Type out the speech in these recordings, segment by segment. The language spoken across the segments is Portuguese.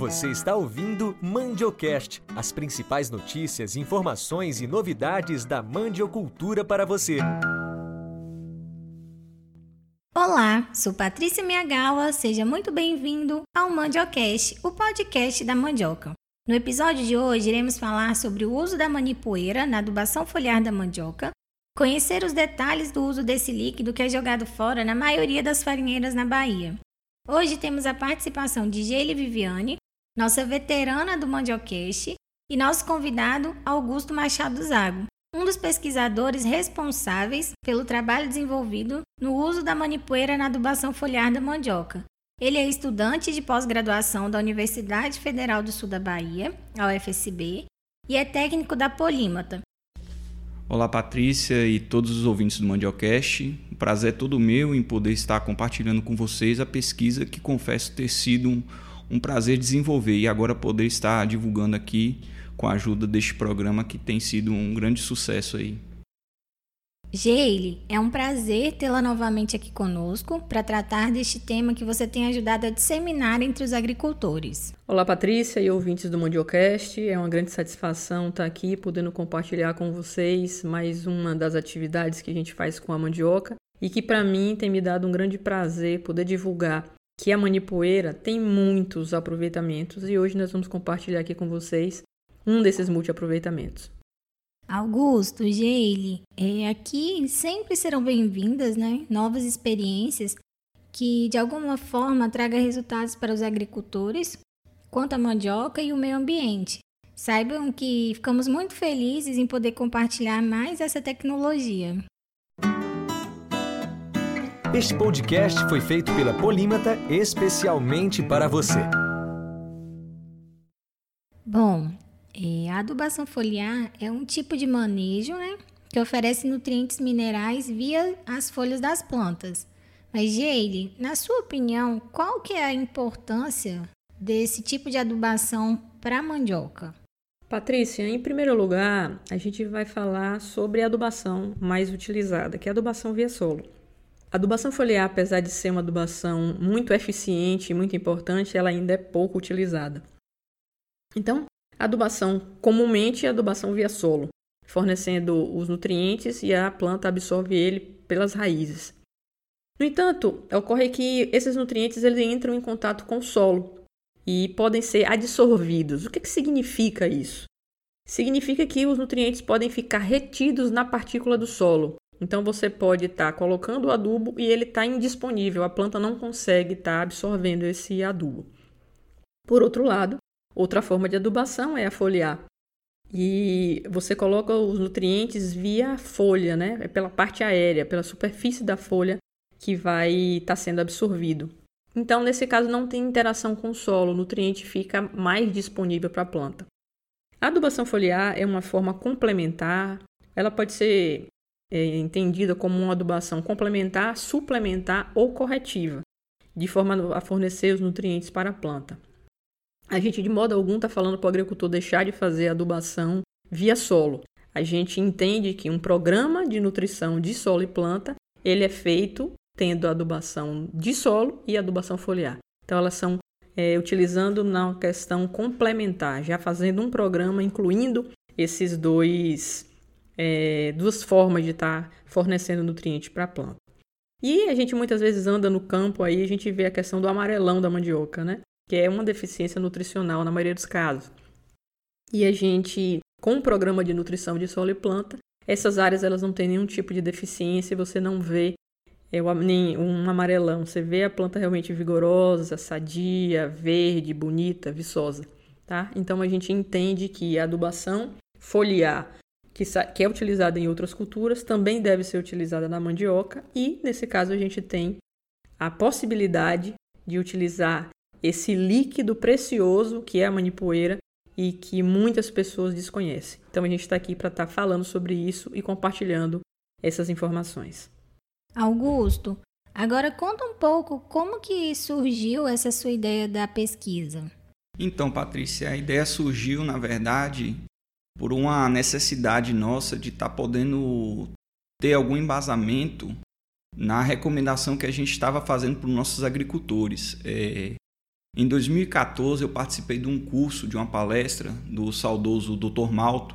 Você está ouvindo Mandiocast, as principais notícias, informações e novidades da mandiocultura para você. Olá, sou Patrícia Miagawa, seja muito bem-vindo ao Mandiocast, o podcast da mandioca. No episódio de hoje, iremos falar sobre o uso da manipoeira na adubação foliar da mandioca, conhecer os detalhes do uso desse líquido que é jogado fora na maioria das farinheiras na Bahia. Hoje temos a participação de Geile Viviane, nossa veterana do Mandiocast, e nosso convidado Augusto Machado Zago, um dos pesquisadores responsáveis pelo trabalho desenvolvido no uso da manipoeira na adubação foliar da mandioca. Ele é estudante de pós-graduação da Universidade Federal do Sul da Bahia, a UFSB, e é técnico da Polímata. Olá, Patrícia e todos os ouvintes do Mandiocast. O prazer é todo meu em poder estar compartilhando com vocês a pesquisa que confesso ter sido um, prazer desenvolver e agora poder estar divulgando aqui com a ajuda deste programa que tem sido um grande sucesso aí. Geile, é um prazer tê-la novamente aqui conosco para tratar deste tema que você tem ajudado a disseminar entre os agricultores. Olá, Patrícia e ouvintes do Mandiocast. É uma grande satisfação estar aqui podendo compartilhar com vocês mais uma das atividades que a gente faz com a mandioca e que para mim tem me dado um grande prazer poder divulgar que a manipoeira tem muitos aproveitamentos e hoje nós vamos compartilhar aqui com vocês um desses multiaproveitamentos. Augusto, Geile, é, aqui sempre serão bem-vindas né, novas experiências que de alguma forma traga resultados para os agricultores quanto à mandioca e o meio ambiente. Saibam que ficamos muito felizes em poder compartilhar mais essa tecnologia. Este podcast foi feito pela Polímata especialmente para você. Bom, é, a adubação foliar é um tipo de manejo né, que oferece nutrientes minerais via as folhas das plantas. Mas, Geile, na sua opinião, qual que é a importância desse tipo de adubação para a mandioca? Patrícia, em primeiro lugar, a gente vai falar sobre a adubação mais utilizada, que é a adubação via solo. A adubação foliar, apesar de ser uma adubação muito eficiente e muito importante, ela ainda é pouco utilizada. Então, Adubação comumente é adubação via solo, fornecendo os nutrientes e a planta absorve ele pelas raízes. No entanto, ocorre que esses nutrientes eles entram em contato com o solo e podem ser adsorvidos. O que, que significa isso? Significa que os nutrientes podem ficar retidos na partícula do solo. Então você pode estar tá colocando o adubo e ele está indisponível, a planta não consegue estar tá absorvendo esse adubo. Por outro lado, Outra forma de adubação é a foliar. E você coloca os nutrientes via folha, né? É pela parte aérea, pela superfície da folha que vai estar tá sendo absorvido. Então, nesse caso, não tem interação com o solo, o nutriente fica mais disponível para a planta. A adubação foliar é uma forma complementar, ela pode ser é, entendida como uma adubação complementar, suplementar ou corretiva, de forma a fornecer os nutrientes para a planta. A gente, de modo algum, está falando para o agricultor deixar de fazer adubação via solo. A gente entende que um programa de nutrição de solo e planta ele é feito tendo adubação de solo e adubação foliar. Então, elas são é, utilizando na questão complementar, já fazendo um programa incluindo esses dois é, duas formas de estar tá fornecendo nutriente para a planta. E a gente muitas vezes anda no campo aí, a gente vê a questão do amarelão da mandioca, né? que é uma deficiência nutricional na maioria dos casos. E a gente, com o programa de nutrição de solo e planta, essas áreas elas não têm nenhum tipo de deficiência, você não vê é, um amarelão, você vê a planta realmente vigorosa, sadia, verde, bonita, viçosa. Tá? Então a gente entende que a adubação foliar, que, que é utilizada em outras culturas, também deve ser utilizada na mandioca, e nesse caso a gente tem a possibilidade de utilizar esse líquido precioso que é a manipoeira e que muitas pessoas desconhecem. Então a gente está aqui para estar tá falando sobre isso e compartilhando essas informações. Augusto, agora conta um pouco como que surgiu essa sua ideia da pesquisa. Então, Patrícia, a ideia surgiu, na verdade, por uma necessidade nossa de estar tá podendo ter algum embasamento na recomendação que a gente estava fazendo para os nossos agricultores. É, Em 2014 eu participei de um curso, de uma palestra do saudoso Dr. Malto,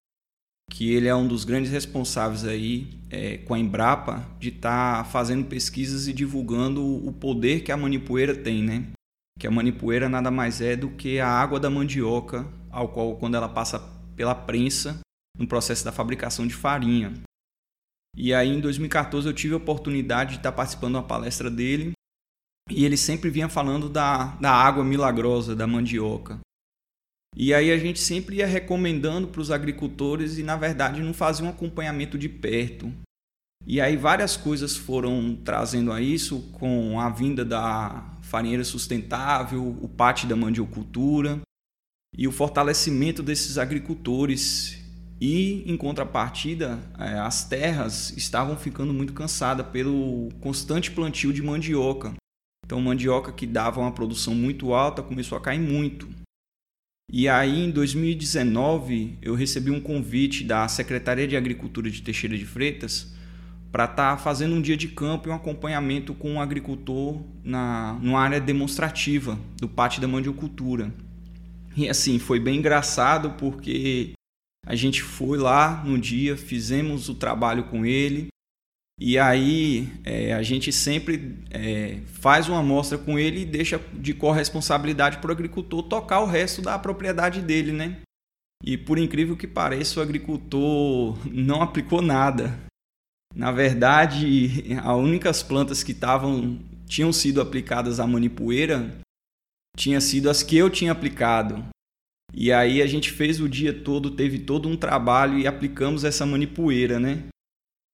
que ele é um dos grandes responsáveis aí é, com a Embrapa de estar tá fazendo pesquisas e divulgando o poder que a manipoeira tem, né? Que a manipoeira nada mais é do que a água da mandioca, ao qual quando ela passa pela prensa no processo da fabricação de farinha. E aí em 2014 eu tive a oportunidade de estar participando de uma palestra dele e ele sempre vinha falando da, da água milagrosa da mandioca. E aí a gente sempre ia recomendando para os agricultores e na verdade não fazia um acompanhamento de perto. E aí várias coisas foram trazendo a isso com a vinda da farinheira sustentável, o pátio da mandiocultura e o fortalecimento desses agricultores. E em contrapartida, é, as terras estavam ficando muito cansadas pelo constante plantio de mandioca. Então, mandioca que dava uma produção muito alta começou a cair muito. E aí, em 2019, eu recebi um convite da Secretaria de Agricultura de Teixeira de Freitas para estar tá fazendo um dia de campo e um acompanhamento com um agricultor na numa área demonstrativa do pátio da mandiocultura. E assim, foi bem engraçado porque a gente foi lá no dia, fizemos o trabalho com ele e aí é, a gente sempre é, faz uma amostra com ele e deixa de corresponsabilidade para o agricultor tocar o resto da propriedade dele, né? E por incrível que pareça, o agricultor não aplicou nada. Na verdade, as únicas plantas que estavam tinham sido aplicadas à manipoeira tinha sido as que eu tinha aplicado. E aí a gente fez o dia todo, teve todo um trabalho e aplicamos essa manipoeira, né?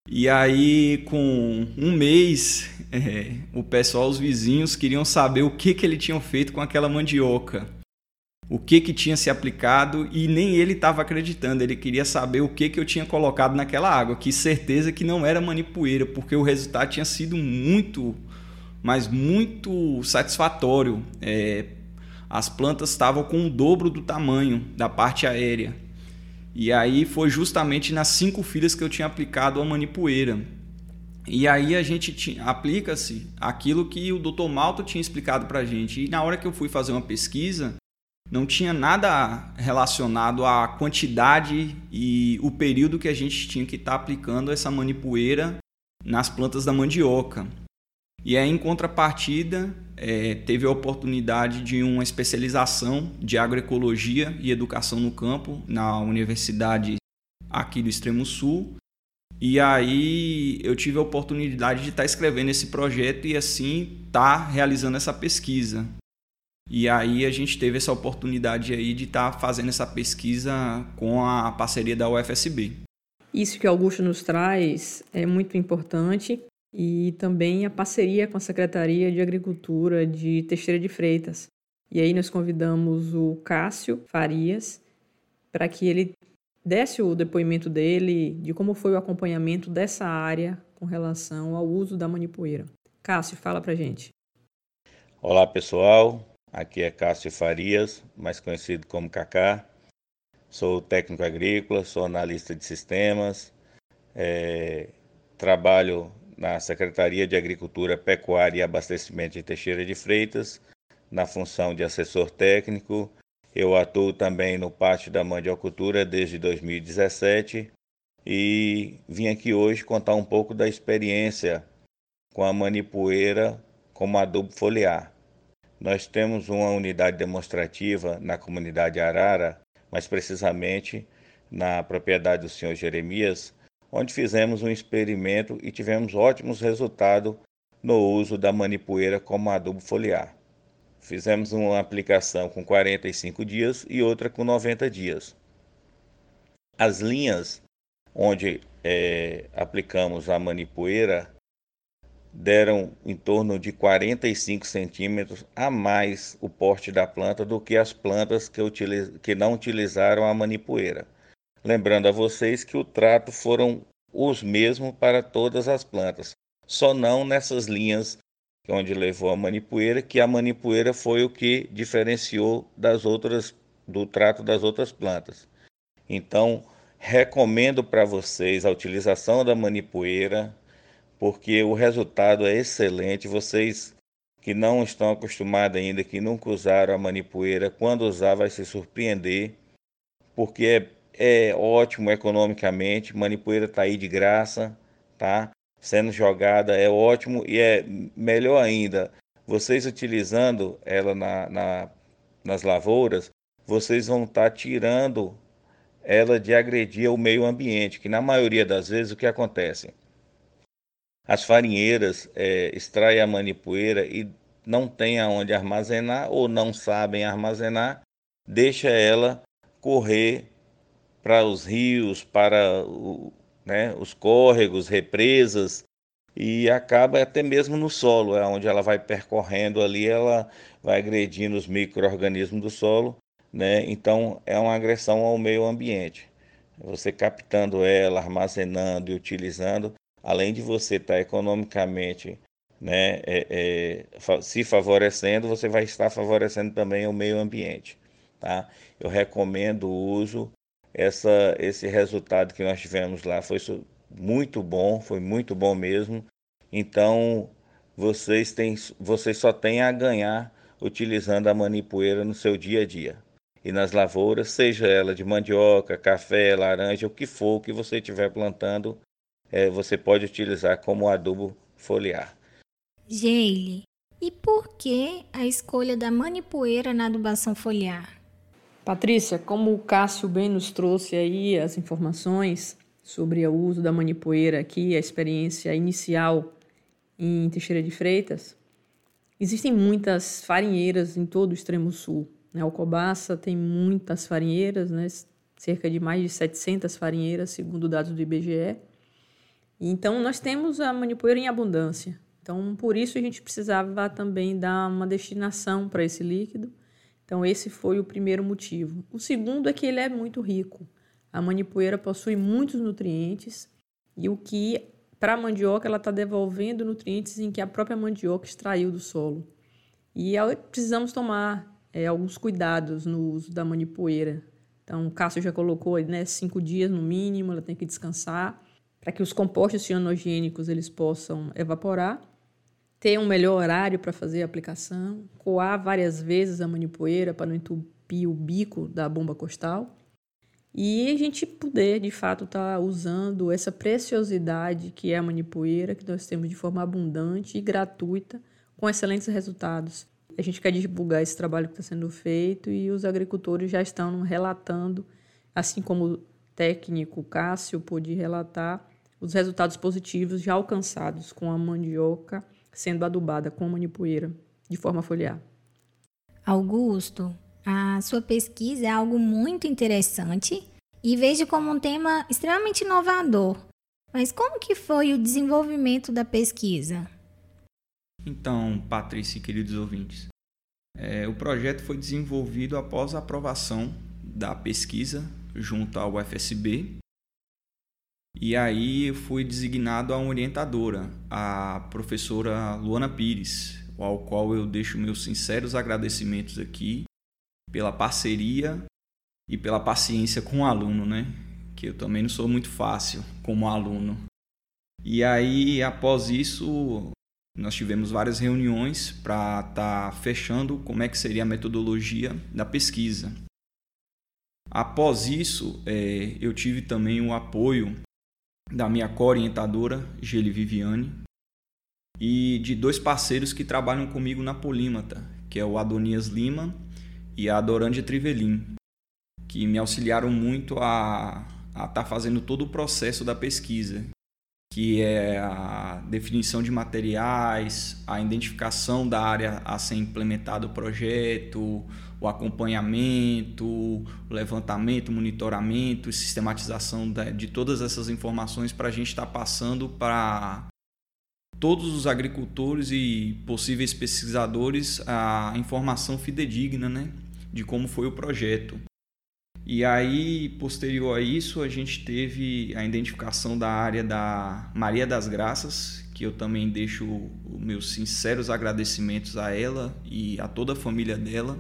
E aí, com um mês, é, o pessoal, os vizinhos, queriam saber o que, que ele tinha feito com aquela mandioca. O que, que tinha se aplicado e nem ele estava acreditando. Ele queria saber o que, que eu tinha colocado naquela água. Que certeza que não era manipoeira, porque o resultado tinha sido muito, mas muito satisfatório. É, as plantas estavam com o dobro do tamanho da parte aérea. E aí foi justamente nas cinco filhas que eu tinha aplicado a manipoeira. E aí a gente aplica-se aquilo que o Dr. Malto tinha explicado para a gente. E na hora que eu fui fazer uma pesquisa, não tinha nada relacionado à quantidade e o período que a gente tinha que estar tá aplicando essa manipoeira nas plantas da mandioca. E aí, em contrapartida, é, teve a oportunidade de uma especialização de agroecologia e educação no campo na universidade aqui do Extremo Sul. E aí eu tive a oportunidade de estar escrevendo esse projeto e assim estar tá realizando essa pesquisa. E aí a gente teve essa oportunidade aí de estar tá fazendo essa pesquisa com a parceria da UFSB. Isso que Augusto nos traz é muito importante e também a parceria com a Secretaria de Agricultura de Teixeira de Freitas. E aí nós convidamos o Cássio Farias para que ele desse o depoimento dele de como foi o acompanhamento dessa área com relação ao uso da manipoeira. Cássio, fala para gente. Olá pessoal, aqui é Cássio Farias, mais conhecido como Cacá. Sou técnico agrícola, sou analista de sistemas, é, trabalho na Secretaria de Agricultura, Pecuária e Abastecimento de Teixeira de Freitas, na função de assessor técnico. Eu atuo também no Pátio da Mandiocultura desde 2017 e vim aqui hoje contar um pouco da experiência com a manipoeira como adubo foliar. Nós temos uma unidade demonstrativa na comunidade Arara, mais precisamente na propriedade do senhor Jeremias, onde fizemos um experimento e tivemos ótimos resultados no uso da manipoeira como adubo foliar. Fizemos uma aplicação com 45 dias e outra com 90 dias. As linhas onde é, aplicamos a manipoeira deram em torno de 45 centímetros a mais o porte da planta do que as plantas que, que não utilizaram a manipoeira. Lembrando a vocês que o trato foram os mesmos para todas as plantas, só não nessas linhas onde levou a manipoeira, que a manipoeira foi o que diferenciou das outras do trato das outras plantas. Então, recomendo para vocês a utilização da manipoeira, porque o resultado é excelente. Vocês que não estão acostumados ainda, que nunca usaram a manipoeira, quando usar vai se surpreender, porque é, é ótimo economicamente, manipoeira está aí de graça, tá? Sendo jogada é ótimo e é melhor ainda, vocês utilizando ela na, na nas lavouras, vocês vão estar tá tirando ela de agredir o meio ambiente, que na maioria das vezes o que acontece? As farinheiras é, extraem a manipoeira e não têm aonde armazenar ou não sabem armazenar, deixa ela correr para os rios, para o, né, os córregos, represas e acaba até mesmo no solo, é onde ela vai percorrendo ali, ela vai agredindo os micro-organismos do solo, né? Então é uma agressão ao meio ambiente. Você captando ela, armazenando e utilizando, além de você estar economicamente né, é, é, se favorecendo, você vai estar favorecendo também o meio ambiente. Tá? Eu recomendo o uso. Essa, esse resultado que nós tivemos lá foi muito bom, foi muito bom mesmo. Então, vocês, têm, vocês só têm a ganhar utilizando a manipoeira no seu dia a dia. E nas lavouras, seja ela de mandioca, café, laranja, o que for que você estiver plantando, é, você pode utilizar como adubo foliar. Geile, e por que a escolha da manipoeira na adubação foliar? Patrícia, como o Cássio bem nos trouxe aí as informações sobre o uso da manipoeira aqui, a experiência inicial em Teixeira de Freitas, existem muitas farinheiras em todo o extremo sul. Né? Alcobaça tem muitas farinheiras, né? cerca de mais de 700 farinheiras, segundo dados do IBGE. Então, nós temos a manipoeira em abundância. Então, por isso a gente precisava também dar uma destinação para esse líquido. Então, esse foi o primeiro motivo. O segundo é que ele é muito rico. A manipoeira possui muitos nutrientes e o que para a mandioca, ela está devolvendo nutrientes em que a própria mandioca extraiu do solo. E precisamos tomar é, alguns cuidados no uso da manipoeira. Então, o Cássio já colocou né, cinco dias no mínimo, ela tem que descansar para que os compostos cianogênicos eles possam evaporar, ter um melhor horário para fazer a aplicação, coar várias vezes a manipoeira para não entupir o bico da bomba costal e a gente poder, de fato, estar tá usando essa preciosidade que é a manipoeira, que nós temos de forma abundante e gratuita, com excelentes resultados. A gente quer divulgar esse trabalho que está sendo feito e os agricultores já estão relatando, assim como o técnico Cássio pôde relatar, os resultados positivos já alcançados com a mandioca sendo adubada com a manipoeira de forma foliar. Augusto, a sua pesquisa é algo muito interessante e vejo como um tema extremamente inovador. Mas como que foi o desenvolvimento da pesquisa? Então, Patrícia e queridos ouvintes, é, o projeto foi desenvolvido após a aprovação da pesquisa junto ao UFSB. E aí fui designado a orientadora, a professora Luana Pires, ao qual eu deixo meus sinceros agradecimentos aqui pela parceria e pela paciência com o aluno, né? Que eu também não sou muito fácil como aluno. E aí, após isso, nós tivemos várias reuniões para estar tá fechando como é que seria a metodologia da pesquisa. Após isso, é, eu tive também o apoio da minha co-orientadora, Geli Viviane, e de dois parceiros que trabalham comigo na Polímata, que é o Adonias Lima e a Dorândia Trivelin, que me auxiliaram muito a estar tá fazendo todo o processo da pesquisa, que é a definição de materiais, a identificação da área a ser implementado o projeto, o acompanhamento, o levantamento, monitoramento sistematização de todas essas informações para a gente estar tá passando para todos os agricultores e possíveis pesquisadores a informação fidedigna né, de como foi o projeto. E aí, posterior a isso, a gente teve a identificação da área da Maria das Graças, que eu também deixo meus sinceros agradecimentos a ela e a toda a família dela,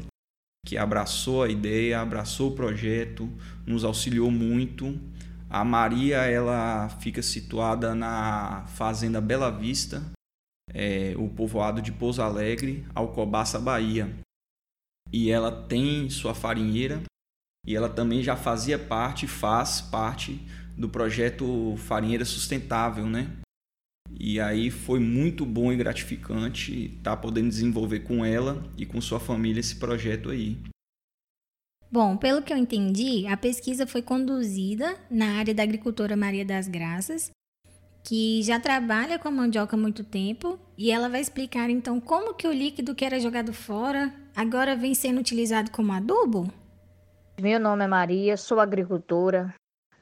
que abraçou a ideia, abraçou o projeto, nos auxiliou muito a Maria ela fica situada na fazenda Bela Vista, é, o povoado de Pouso Alegre, Alcobaça, Bahia. E ela tem sua farinheira e ela também já fazia parte, faz parte do projeto Farinheira Sustentável, né? E aí foi muito bom e gratificante estar tá podendo desenvolver com ela e com sua família esse projeto aí. Bom, pelo que eu entendi, a pesquisa foi conduzida na área da agricultora Maria das Graças, que já trabalha com a mandioca há muito tempo, e ela vai explicar então como que o líquido que era jogado fora agora vem sendo utilizado como adubo. Meu nome é Maria, sou agricultora,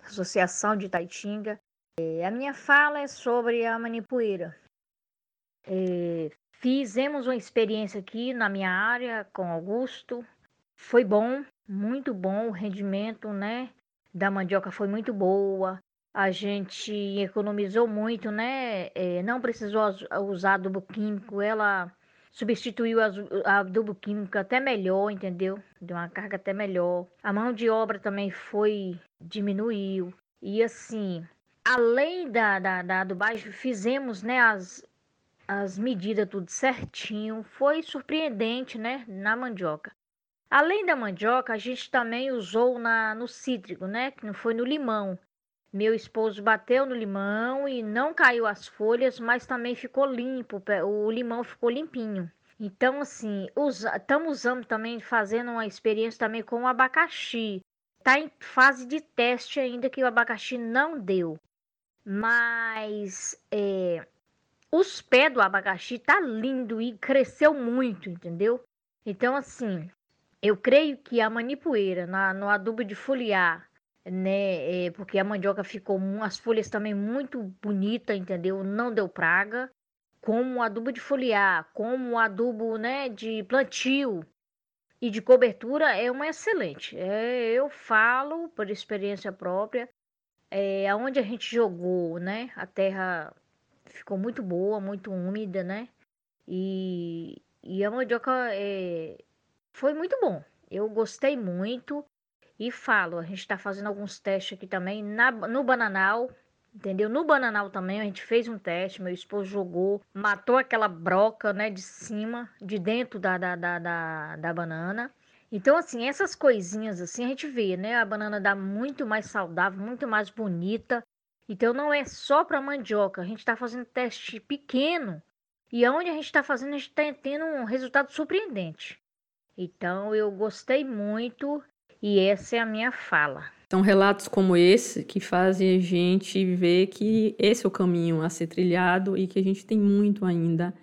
Associação de Taitinga. É, a minha fala é sobre a manipoeira. É, fizemos uma experiência aqui na minha área com Augusto. Foi bom, muito bom o rendimento, né? Da mandioca foi muito boa. A gente economizou muito, né? É, não precisou usar adubo químico. Ela substituiu a adubo químico até melhor, entendeu? Deu uma carga até melhor. A mão de obra também foi diminuiu. E assim, além da, da, da adubagem, fizemos né, as, as medidas tudo certinho. Foi surpreendente, né? Na mandioca. Além da mandioca, a gente também usou na, no cítrico, né? Que não foi no limão. Meu esposo bateu no limão e não caiu as folhas, mas também ficou limpo, o limão ficou limpinho. Então, assim, estamos usando também, fazendo uma experiência também com o abacaxi. Está em fase de teste ainda que o abacaxi não deu. Mas é, os pés do abacaxi tá lindo e cresceu muito, entendeu? Então, assim, eu creio que a manipoeira na, no adubo de foliar, né? É, porque a mandioca ficou as folhas também muito bonita, entendeu? Não deu praga. Como adubo de foliar, como adubo, né, de plantio e de cobertura é uma excelente. É, eu falo por experiência própria. É, onde a gente jogou, né? A terra ficou muito boa, muito úmida, né? E, e a mandioca é, foi muito bom. Eu gostei muito e falo, a gente está fazendo alguns testes aqui também na, no bananal, entendeu? No bananal também a gente fez um teste, meu esposo jogou, matou aquela broca, né, de cima, de dentro da, da, da, da, da banana. Então, assim, essas coisinhas assim a gente vê, né? A banana dá muito mais saudável, muito mais bonita. Então, não é só para mandioca. A gente está fazendo teste pequeno e onde a gente está fazendo, a gente está tendo um resultado surpreendente. Então eu gostei muito e essa é a minha fala. São relatos como esse que fazem a gente ver que esse é o caminho a ser trilhado e que a gente tem muito ainda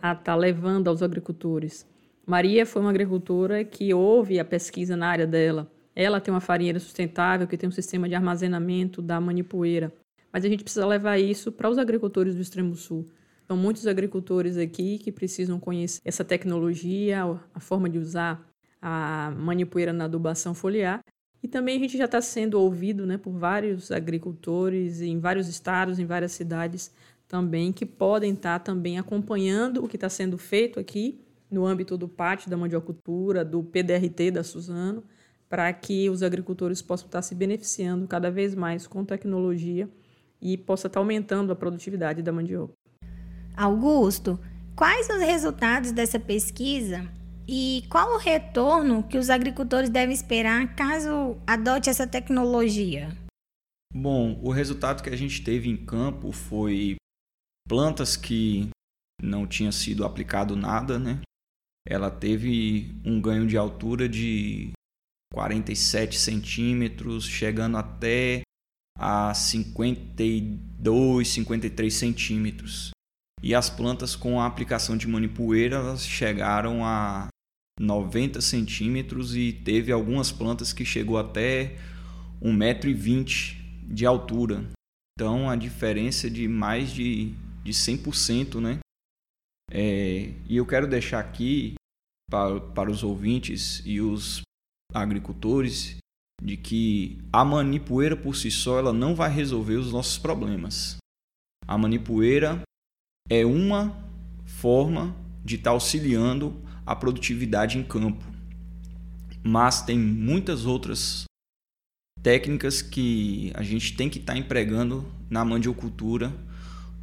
a estar tá levando aos agricultores. Maria foi uma agricultora que houve a pesquisa na área dela. Ela tem uma farinheira sustentável que tem um sistema de armazenamento da manipoeira. Mas a gente precisa levar isso para os agricultores do extremo sul. São muitos agricultores aqui que precisam conhecer essa tecnologia, a forma de usar a manipoeira na adubação foliar. E também a gente já está sendo ouvido né, por vários agricultores em vários estados, em várias cidades também, que podem estar tá também acompanhando o que está sendo feito aqui no âmbito do pátio da mandiocultura, do PDRT da Suzano, para que os agricultores possam estar tá se beneficiando cada vez mais com tecnologia e possa estar tá aumentando a produtividade da mandioca. Augusto, quais os resultados dessa pesquisa e qual o retorno que os agricultores devem esperar caso adote essa tecnologia? Bom, o resultado que a gente teve em campo foi plantas que não tinha sido aplicado nada, né? Ela teve um ganho de altura de 47 centímetros, chegando até a 52, 53 centímetros. E as plantas com a aplicação de manipoeira elas chegaram a 90 centímetros e teve algumas plantas que chegou até 1,20m de altura. Então a diferença é de mais de, de 100%, né? É, e eu quero deixar aqui para, para os ouvintes e os agricultores de que a manipoeira por si só ela não vai resolver os nossos problemas. A manipoeira é uma forma de estar tá auxiliando a produtividade em campo. Mas tem muitas outras técnicas que a gente tem que estar tá empregando na mandiocultura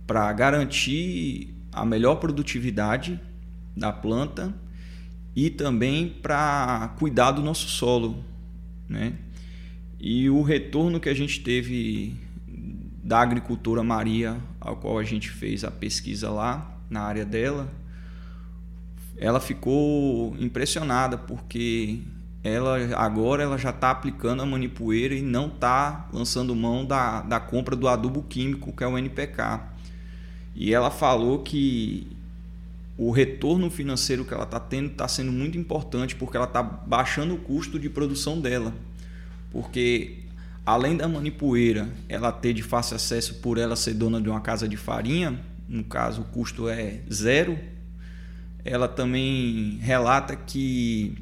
para garantir a melhor produtividade da planta e também para cuidar do nosso solo, né? E o retorno que a gente teve da agricultora Maria, ao qual a gente fez a pesquisa lá na área dela, ela ficou impressionada porque ela agora ela já está aplicando a manipoeira e não está lançando mão da, da compra do adubo químico que é o NPK. E ela falou que o retorno financeiro que ela está tendo está sendo muito importante porque ela está baixando o custo de produção dela. Porque além da manipoeira ela ter de fácil acesso por ela ser dona de uma casa de farinha, no caso o custo é zero, ela também relata que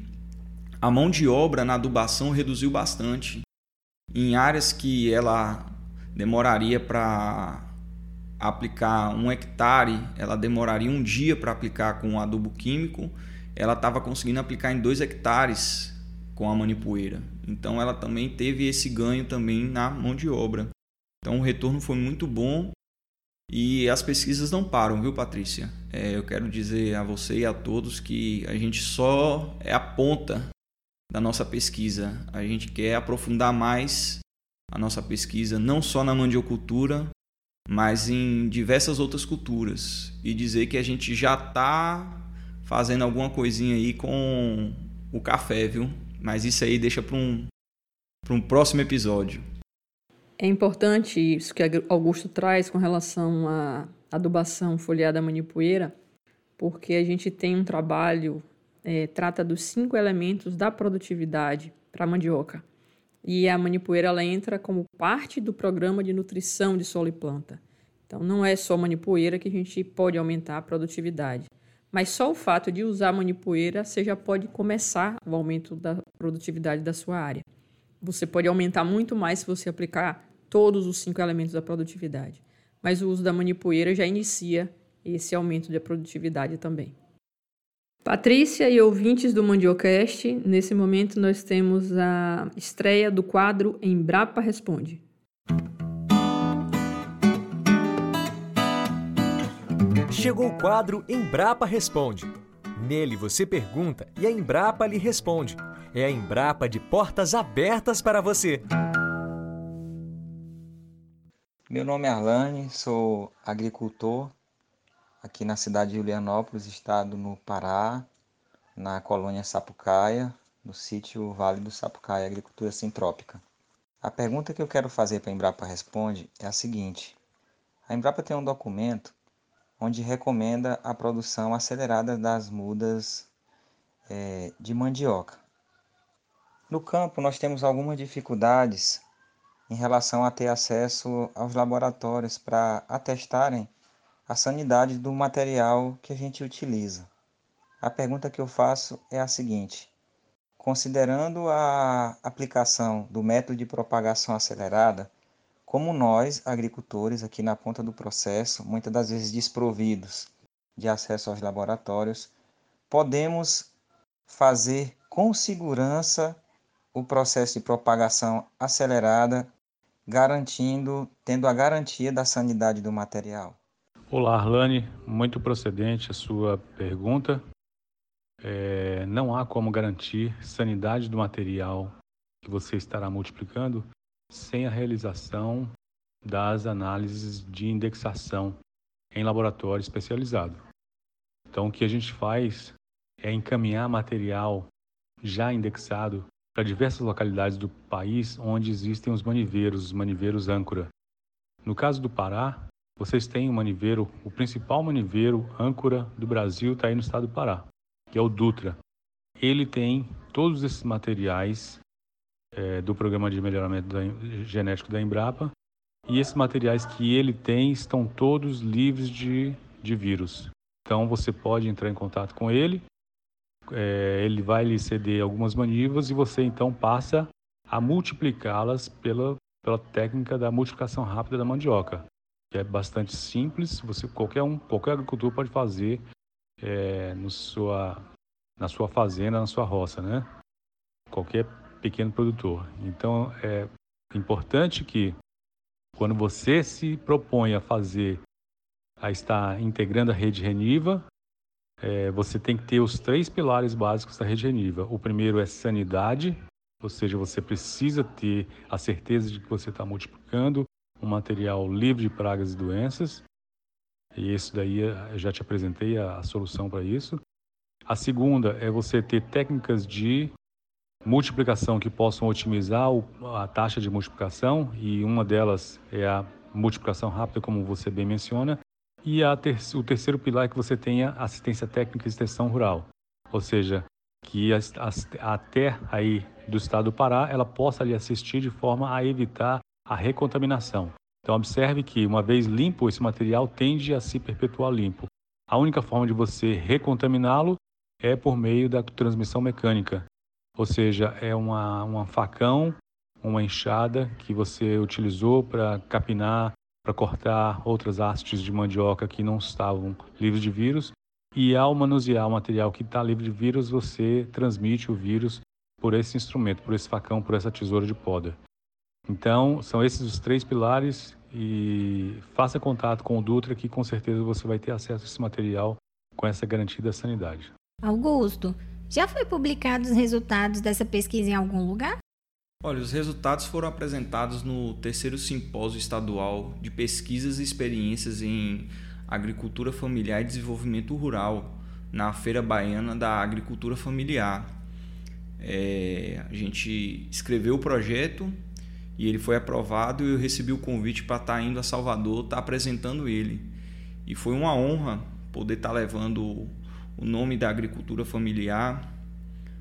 a mão de obra na adubação reduziu bastante. Em áreas que ela demoraria para aplicar um hectare, ela demoraria um dia para aplicar com adubo químico, ela estava conseguindo aplicar em dois hectares com a manipoeira. Então ela também teve esse ganho também na mão de obra. Então o retorno foi muito bom e as pesquisas não param, viu, Patrícia? É, eu quero dizer a você e a todos que a gente só é a ponta da nossa pesquisa. A gente quer aprofundar mais a nossa pesquisa, não só na mandiocultura, mas em diversas outras culturas. E dizer que a gente já está fazendo alguma coisinha aí com o café, viu? Mas isso aí deixa para um, um próximo episódio. É importante isso que Augusto traz com relação à adubação foliada manipoeira, porque a gente tem um trabalho, é, trata dos cinco elementos da produtividade para a mandioca. E a manipoeira ela entra como parte do programa de nutrição de solo e planta. Então não é só manipoeira que a gente pode aumentar a produtividade. Mas só o fato de usar manipoeira você já pode começar o aumento da produtividade da sua área. Você pode aumentar muito mais se você aplicar todos os cinco elementos da produtividade. Mas o uso da manipoeira já inicia esse aumento da produtividade também. Patrícia e ouvintes do Mandiocast, nesse momento nós temos a estreia do quadro Embrapa Responde. Chegou o quadro Embrapa Responde. Nele você pergunta e a Embrapa lhe responde. É a Embrapa de portas abertas para você. Meu nome é Arlane, sou agricultor aqui na cidade de Julianópolis, estado no Pará, na colônia Sapucaia, no sítio Vale do Sapucaia, agricultura sintrópica. A pergunta que eu quero fazer para a Embrapa Responde é a seguinte: a Embrapa tem um documento onde recomenda a produção acelerada das mudas é, de mandioca. No campo, nós temos algumas dificuldades em relação a ter acesso aos laboratórios para atestarem a sanidade do material que a gente utiliza. A pergunta que eu faço é a seguinte: considerando a aplicação do método de propagação acelerada, como nós, agricultores, aqui na ponta do processo, muitas das vezes desprovidos de acesso aos laboratórios, podemos fazer com segurança o processo de propagação acelerada, garantindo, tendo a garantia da sanidade do material. Olá, Arlane, muito procedente a sua pergunta. É, não há como garantir sanidade do material que você estará multiplicando sem a realização das análises de indexação em laboratório especializado. Então, o que a gente faz é encaminhar material já indexado para diversas localidades do país onde existem os maniveiros, os maniveiros âncora. No caso do Pará, vocês têm um maniveiro, o principal maniveiro âncora do Brasil está aí no estado do Pará, que é o Dutra. Ele tem todos esses materiais é, do programa de melhoramento da, genético da Embrapa e esses materiais que ele tem estão todos livres de, de vírus. Então você pode entrar em contato com ele, é, ele vai lhe ceder algumas manivas e você então passa a multiplicá-las pela, pela técnica da multiplicação rápida da mandioca que é bastante simples. Você qualquer um, qualquer agricultor pode fazer é, no sua, na sua fazenda, na sua roça, né? Qualquer pequeno produtor. Então é importante que quando você se propõe a fazer a estar integrando a rede Reniva, é, você tem que ter os três pilares básicos da rede Reniva. O primeiro é sanidade, ou seja, você precisa ter a certeza de que você está multiplicando um material livre de pragas e doenças. E isso daí eu já te apresentei a, a solução para isso. A segunda é você ter técnicas de multiplicação que possam otimizar a taxa de multiplicação e uma delas é a multiplicação rápida, como você bem menciona, e ter o terceiro pilar é que você tenha assistência técnica e extensão rural, ou seja, que a, terra aí do estado do Pará ela possa lhe assistir de forma a evitar a recontaminação. Então observe que uma vez limpo esse material tende a se perpetuar limpo. A única forma de você recontaminá-lo é por meio da transmissão mecânica, ou seja, é uma, uma facão, uma enxada que você utilizou para capinar, para cortar outras hastes de mandioca que não estavam livres de vírus. E ao manusear o material que está livre de vírus, você transmite o vírus por esse instrumento, por esse facão, por essa tesoura de poda. Então, são esses os três pilares e faça contato com o Dutra que com certeza você vai ter acesso a esse material com essa garantida sanidade. Augusto, já foi publicados os resultados dessa pesquisa em algum lugar? Olha, os resultados foram apresentados no terceiro simpósio estadual de pesquisas e experiências em agricultura familiar e desenvolvimento rural, na Feira Baiana da Agricultura Familiar. É, a gente escreveu o projeto e ele foi aprovado e eu recebi o convite para estar indo a Salvador, estar apresentando ele. E foi uma honra poder estar levando o nome da agricultura familiar,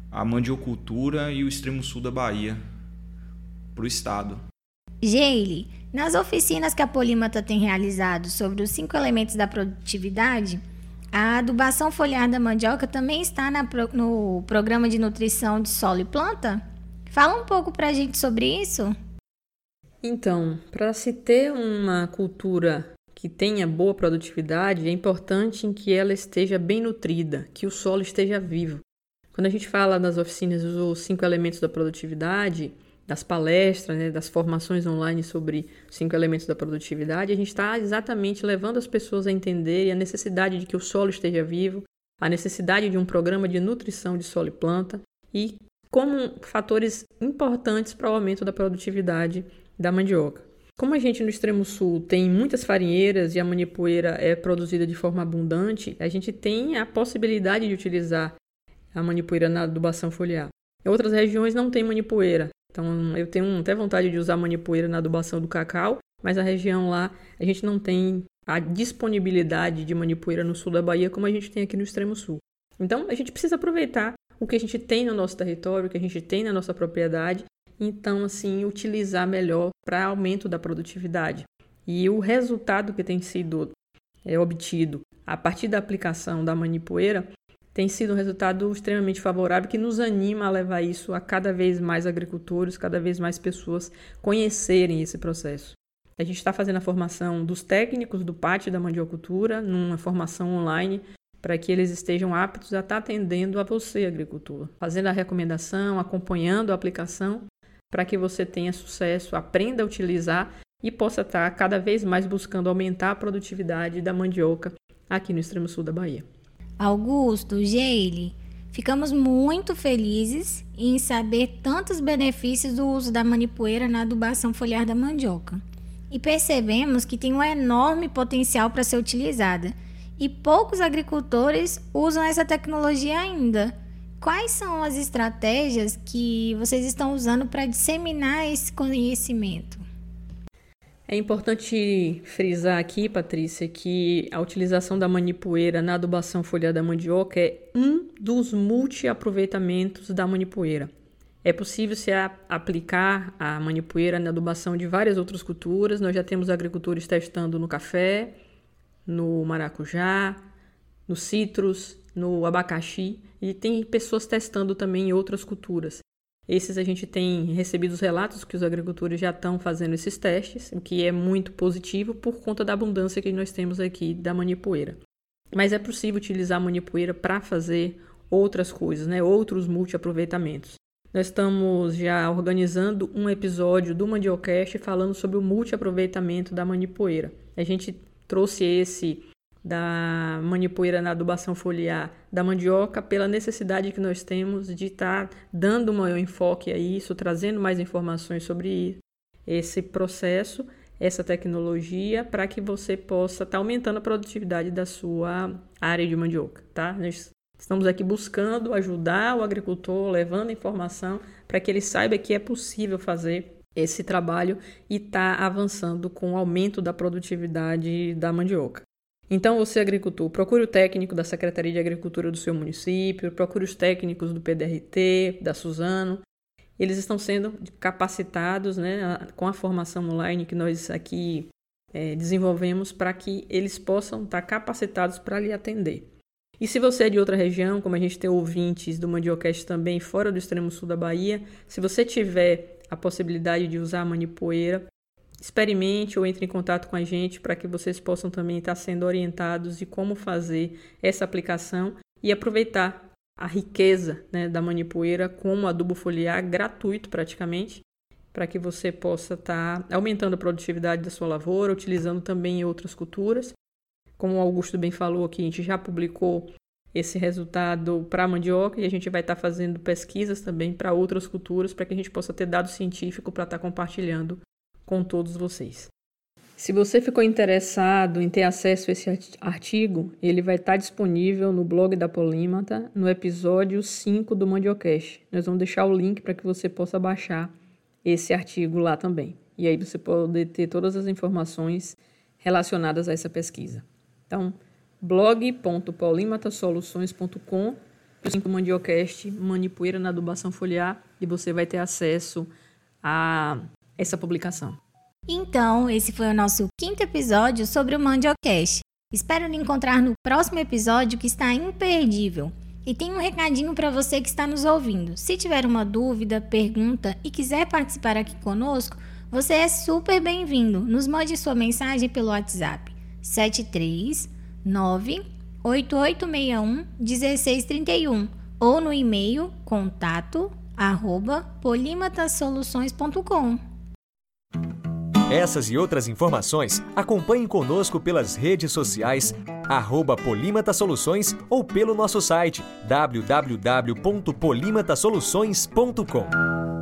a mandiocultura e o extremo sul da Bahia para o estado. Geile, nas oficinas que a Polímata tem realizado sobre os cinco elementos da produtividade, a adubação foliar da mandioca também está na, no programa de nutrição de solo e planta? Fala um pouco para a gente sobre isso. Então, para se ter uma cultura que tenha boa produtividade, é importante em que ela esteja bem nutrida, que o solo esteja vivo. Quando a gente fala nas oficinas dos cinco elementos da produtividade, das palestras, né, das formações online sobre cinco elementos da produtividade, a gente está exatamente levando as pessoas a entender a necessidade de que o solo esteja vivo, a necessidade de um programa de nutrição de solo e planta e como fatores importantes para o aumento da produtividade da mandioca. Como a gente no extremo sul tem muitas farinheiras e a manipoeira é produzida de forma abundante, a gente tem a possibilidade de utilizar a manipoeira na adubação foliar. Em outras regiões não tem manipoeira, então eu tenho até vontade de usar manipoeira na adubação do cacau, mas a região lá a gente não tem a disponibilidade de manipoeira no sul da Bahia como a gente tem aqui no extremo sul. Então a gente precisa aproveitar o que a gente tem no nosso território, o que a gente tem na nossa propriedade então assim utilizar melhor para aumento da produtividade. E o resultado que tem sido é, obtido a partir da aplicação da manipoeira tem sido um resultado extremamente favorável que nos anima a levar isso a cada vez mais agricultores, cada vez mais pessoas conhecerem esse processo. A gente está fazendo a formação dos técnicos do pátio da mandiocultura, numa formação online, para que eles estejam aptos a estar tá atendendo a você, agricultor, fazendo a recomendação, acompanhando a aplicação para que você tenha sucesso, aprenda a utilizar e possa estar cada vez mais buscando aumentar a produtividade da mandioca aqui no extremo sul da Bahia. Augusto, Geile, ficamos muito felizes em saber tantos benefícios do uso da manipoeira na adubação foliar da mandioca. E percebemos que tem um enorme potencial para ser utilizada. E poucos agricultores usam essa tecnologia ainda. Quais são as estratégias que vocês estão usando para disseminar esse conhecimento? É importante frisar aqui, Patrícia, que a utilização da manipoeira na adubação folhada da mandioca é um dos multi-aproveitamentos da manipoeira. É possível se aplicar a manipoeira na adubação de várias outras culturas. Nós já temos agricultores testando no café, no maracujá, no citros, no abacaxi e tem pessoas testando também em outras culturas. Esses a gente tem recebido os relatos que os agricultores já estão fazendo esses testes, o que é muito positivo por conta da abundância que nós temos aqui da manipoeira. Mas é possível utilizar a manipoeira para fazer outras coisas, né? outros multiaproveitamentos. Nós estamos já organizando um episódio do Mandiocast falando sobre o multiaproveitamento da manipoeira. A gente trouxe esse da manipoeira na adubação foliar da mandioca pela necessidade que nós temos de estar tá dando maior enfoque a isso, trazendo mais informações sobre esse processo, essa tecnologia, para que você possa estar tá aumentando a produtividade da sua área de mandioca, tá? Nós estamos aqui buscando ajudar o agricultor, levando informação para que ele saiba que é possível fazer esse trabalho e estar tá avançando com o aumento da produtividade da mandioca. Então, você, agricultor, procure o técnico da Secretaria de Agricultura do seu município, procure os técnicos do PDRT, da Suzano. Eles estão sendo capacitados né, com a formação online que nós aqui é, desenvolvemos para que eles possam estar capacitados para lhe atender. E se você é de outra região, como a gente tem ouvintes do Mandiocast também fora do extremo sul da Bahia, se você tiver a possibilidade de usar a manipoeira, experimente ou entre em contato com a gente para que vocês possam também estar sendo orientados de como fazer essa aplicação e aproveitar a riqueza né, da manipoeira como adubo foliar gratuito praticamente, para que você possa estar aumentando a produtividade da sua lavoura, utilizando também outras culturas. Como o Augusto bem falou aqui, a gente já publicou esse resultado para a mandioca e a gente vai estar fazendo pesquisas também para outras culturas para que a gente possa ter dado científico para estar compartilhando com todos vocês. Se você ficou interessado em ter acesso a esse artigo, ele vai estar disponível no blog da Polímata, no episódio 5 do Mandiocast. Nós vamos deixar o link para que você possa baixar esse artigo lá também. E aí você pode ter todas as informações relacionadas a essa pesquisa. Então, blog.polimatasoluções.com o 5 Mandiocast, Manipoeira na adubação foliar, e você vai ter acesso a essa publicação. Então, esse foi o nosso quinto episódio sobre o Mandiocast. Espero lhe encontrar no próximo episódio que está imperdível. E tem um recadinho para você que está nos ouvindo. Se tiver uma dúvida, pergunta e quiser participar aqui conosco, você é super bem-vindo. Nos mande sua mensagem pelo WhatsApp 739 8861 1631 ou no e-mail contato arroba polimatasoluções.com. Essas e outras informações acompanhem conosco pelas redes sociais arroba Soluções ou pelo nosso site www.polimatasoluções.com.